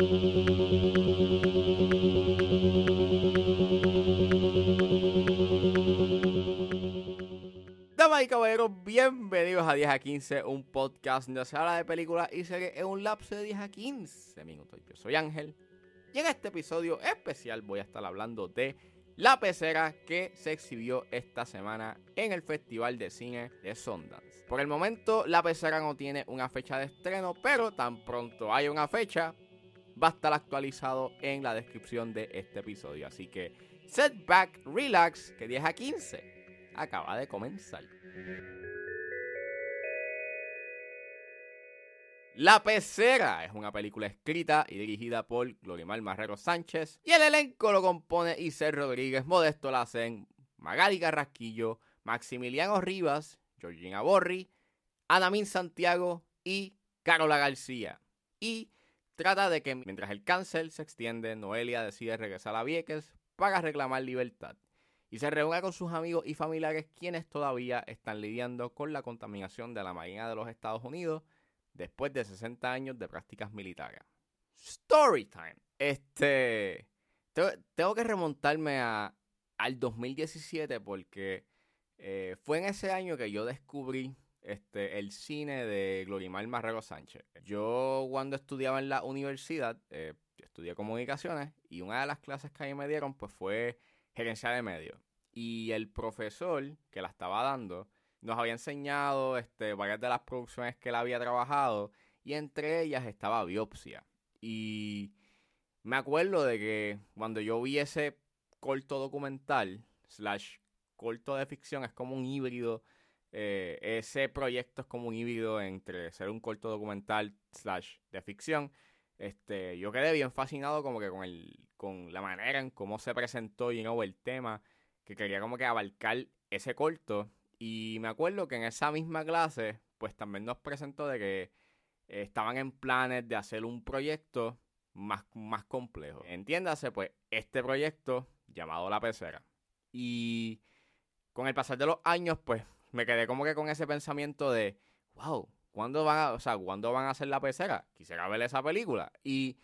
Damas y caballeros, bienvenidos a 10 a 15, un podcast donde se habla de películas y series en un lapso de 10 a 15 minutos. Yo soy Ángel y en este episodio especial voy a estar hablando de La Pecera que se exhibió esta semana en el Festival de Cine de Sundance. Por el momento, La Pecera no tiene una fecha de estreno, pero tan pronto hay una fecha, va a estar actualizado en la descripción de este episodio. Así que, set back, relax, que 10 a 15 acaba de comenzar. La Pecera es una película escrita y dirigida por Glorimar Marrero Sánchez y el elenco lo compone Iser Rodríguez, Modesto Lacen, Magali Carrasquillo, Maximiliano Rivas, Georgina Borri, Anamín Santiago y Carola García. Y trata de que mientras el cáncer se extiende, Noelia decide regresar a Vieques para reclamar libertad y se reúne con sus amigos y familiares quienes todavía están lidiando con la contaminación de la Marina de los Estados Unidos después de 60 años de prácticas militares. Storytime. Este. Tengo que remontarme a, al 2017 porque eh, fue en ese año que yo descubrí este, el cine de Glorimar Marrero Sánchez. Yo cuando estudiaba en la universidad, eh, estudié comunicaciones y una de las clases que a mí me dieron pues fue gerencia de medios. Y el profesor que la estaba dando nos había enseñado este, varias de las producciones que él había trabajado y entre ellas estaba Biopsia. Y me acuerdo de que cuando yo vi ese corto documental, slash corto de ficción, es como un híbrido. Eh, ese proyecto es como un híbrido entre ser un corto documental slash de ficción. Este, yo quedé bien fascinado como que con el, con la manera en cómo se presentó you know, el tema, que quería como que abarcar ese corto. Y me acuerdo que en esa misma clase, pues también nos presentó de que estaban en planes de hacer un proyecto más, más complejo. Entiéndase, pues, este proyecto llamado La Pecera. Y con el pasar de los años, pues, me quedé como que con ese pensamiento de, wow, ¿cuándo van a, o sea, ¿cuándo van a hacer La Pecera? Quisiera ver esa película. Y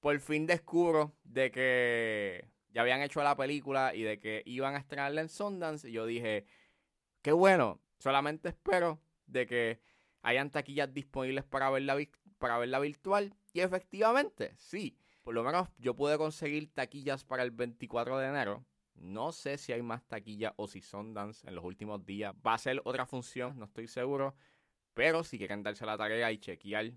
por fin descubro de que ya habían hecho la película y de que iban a estrenarla en Sundance. Y yo dije, qué bueno, solamente espero de que hayan taquillas disponibles para verla, para verla virtual. Y efectivamente, sí, por lo menos yo pude conseguir taquillas para el 24 de enero. No sé si hay más taquillas o si Sundance en los últimos días va a ser otra función, no estoy seguro. Pero si quieren darse la tarea y chequear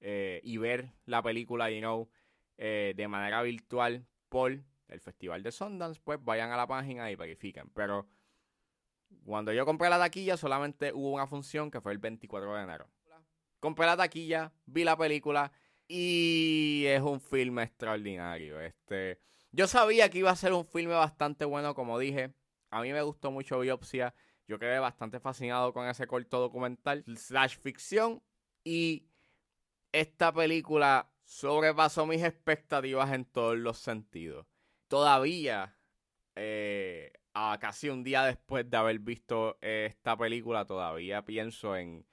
eh, y ver la película, you know, eh, de manera virtual por el Festival de Sundance, pues vayan a la página y verifiquen. Pero cuando yo compré la taquilla, solamente hubo una función que fue el 24 de enero. Compré la taquilla, vi la película y es un filme extraordinario. Este, yo sabía que iba a ser un filme bastante bueno, como dije. A mí me gustó mucho Biopsia. Yo quedé bastante fascinado con ese corto documental slash ficción. Y esta película sobrepasó mis expectativas en todos los sentidos. Todavía, eh, a casi un día después de haber visto esta película, todavía pienso en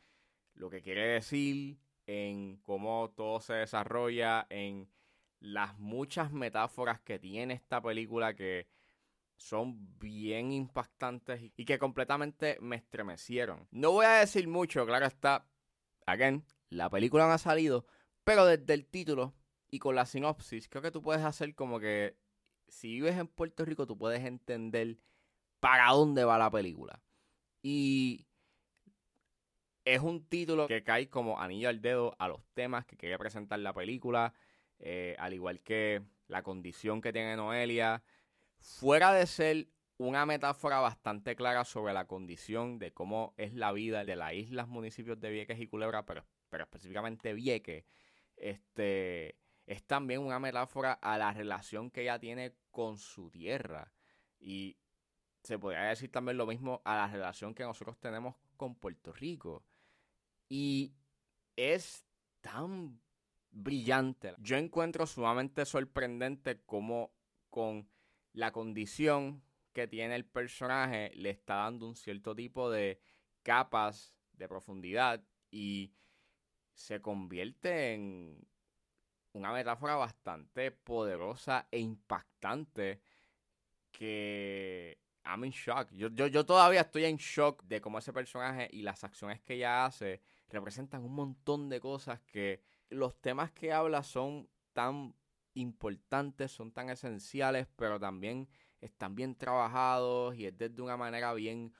lo que quiere decir, en cómo todo se desarrolla, en las muchas metáforas que tiene esta película que son bien impactantes y que completamente me estremecieron. No voy a decir mucho, claro está. Again, la película no ha salido, pero desde el título y con la sinopsis, creo que tú puedes hacer como que si vives en Puerto Rico, tú puedes entender para dónde va la película. Y es un título que cae como anillo al dedo a los temas que quería presentar la película, eh, al igual que la condición que tiene Noelia. Fuera de ser una metáfora bastante clara sobre la condición de cómo es la vida de las islas, municipios de Vieques y Culebra, pero, pero específicamente Vieques este, es también una metáfora a la relación que ella tiene con su tierra. Y se podría decir también lo mismo a la relación que nosotros tenemos con Puerto Rico. Y es tan brillante. Yo encuentro sumamente sorprendente cómo con la condición que tiene el personaje le está dando un cierto tipo de capas de profundidad y se convierte en una metáfora bastante poderosa e impactante que I'm in shock. Yo, yo, yo todavía estoy en shock de cómo ese personaje y las acciones que ella hace representan un montón de cosas que los temas que habla son tan importantes, son tan esenciales, pero también están bien trabajados y es de una manera bien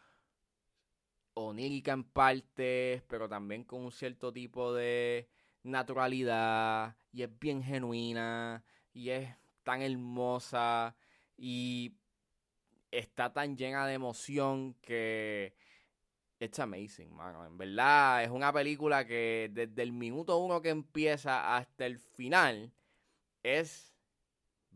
onírica en partes, pero también con un cierto tipo de naturalidad y es bien genuina y es tan hermosa y está tan llena de emoción que it's amazing, mano. En verdad es una película que desde el minuto uno que empieza hasta el final es,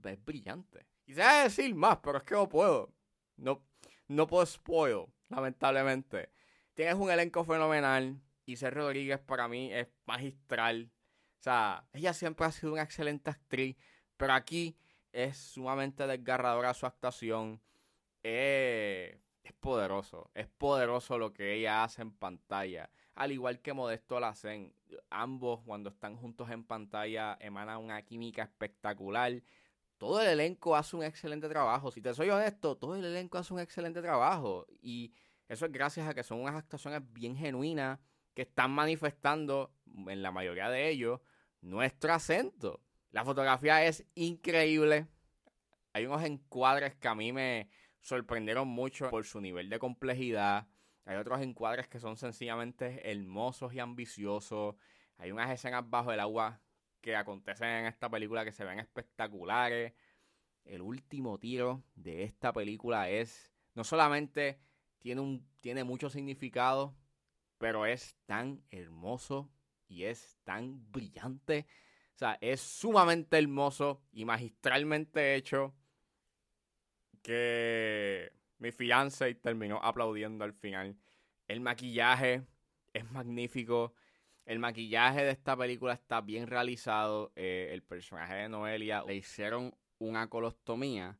es brillante. Quisiera decir más, pero es que no puedo. No, no puedo spoil, lamentablemente. Tienes un elenco fenomenal. Isabel Rodríguez para mí es magistral. O sea, ella siempre ha sido una excelente actriz, pero aquí es sumamente desgarradora su actuación. Es poderoso, es poderoso lo que ella hace en pantalla. Al igual que Modesto la hacen, ambos cuando están juntos en pantalla emanan una química espectacular. Todo el elenco hace un excelente trabajo. Si te soy honesto, todo el elenco hace un excelente trabajo. Y eso es gracias a que son unas actuaciones bien genuinas que están manifestando, en la mayoría de ellos, nuestro acento. La fotografía es increíble. Hay unos encuadres que a mí me sorprendieron mucho por su nivel de complejidad. Hay otros encuadres que son sencillamente hermosos y ambiciosos. Hay unas escenas bajo el agua que acontecen en esta película que se ven espectaculares. El último tiro de esta película es no solamente tiene, un, tiene mucho significado, pero es tan hermoso y es tan brillante. O sea, es sumamente hermoso y magistralmente hecho que mi fiance terminó aplaudiendo al final. El maquillaje es magnífico. El maquillaje de esta película está bien realizado. Eh, el personaje de Noelia le hicieron una colostomía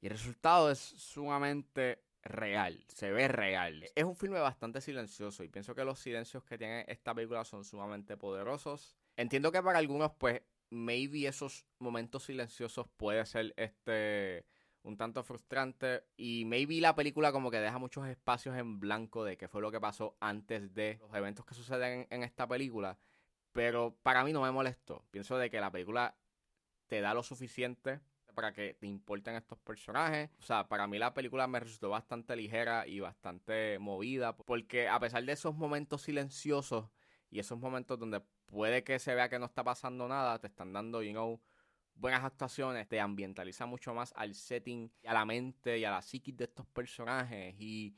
y el resultado es sumamente real, se ve real. Es un filme bastante silencioso y pienso que los silencios que tiene esta película son sumamente poderosos. Entiendo que para algunos, pues, maybe esos momentos silenciosos puede ser este un tanto frustrante y maybe la película como que deja muchos espacios en blanco de qué fue lo que pasó antes de los eventos que suceden en esta película, pero para mí no me molestó. Pienso de que la película te da lo suficiente para que te importen estos personajes. O sea, para mí la película me resultó bastante ligera y bastante movida, porque a pesar de esos momentos silenciosos y esos momentos donde puede que se vea que no está pasando nada, te están dando, you know, buenas actuaciones, te ambientaliza mucho más al setting y a la mente y a la psiquis de estos personajes y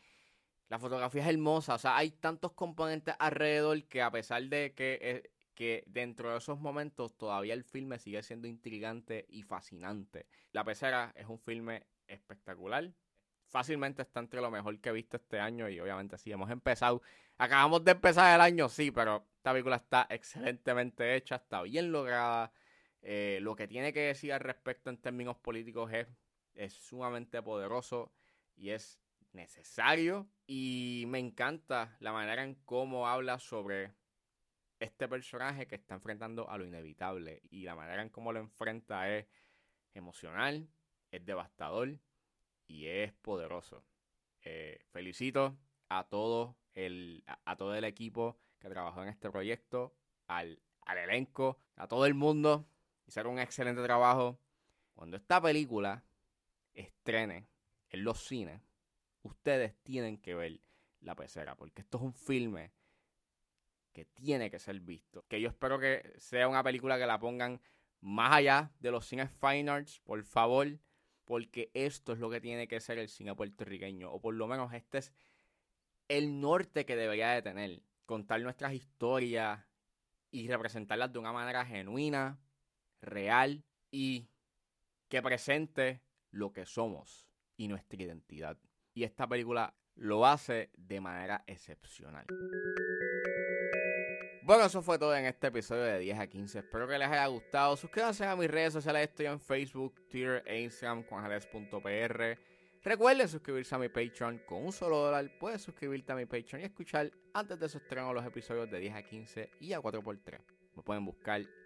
la fotografía es hermosa, o sea, hay tantos componentes alrededor que a pesar de que eh, que dentro de esos momentos todavía el filme sigue siendo intrigante y fascinante. La pecera es un filme espectacular. Fácilmente está entre lo mejor que he visto este año y obviamente sí, hemos empezado. Acabamos de empezar el año, sí, pero esta película está excelentemente hecha, está bien lograda. Eh, lo que tiene que decir al respecto en términos políticos es, es sumamente poderoso y es necesario. Y me encanta la manera en cómo habla sobre este personaje que está enfrentando a lo inevitable y la manera en cómo lo enfrenta es emocional, es devastador y es poderoso. Eh, felicito a todo el, a, todo el equipo que trabajó en este proyecto, al, al elenco, a todo el mundo. Hicieron un excelente trabajo. Cuando esta película estrene en los cines, ustedes tienen que ver la pecera, porque esto es un filme que tiene que ser visto. Que yo espero que sea una película que la pongan más allá de los cines fine arts, por favor, porque esto es lo que tiene que ser el cine puertorriqueño, o por lo menos este es el norte que debería de tener, contar nuestras historias y representarlas de una manera genuina, real y que presente lo que somos y nuestra identidad. Y esta película lo hace de manera excepcional. Bueno, eso fue todo en este episodio de 10 a 15. Espero que les haya gustado. Suscríbanse a mis redes sociales. Estoy en Facebook, Twitter e Instagram, juanjales.pr. Recuerden suscribirse a mi Patreon con un solo dólar. Puedes suscribirte a mi Patreon y escuchar antes de su estreno los episodios de 10 a 15 y a 4x3. Me pueden buscar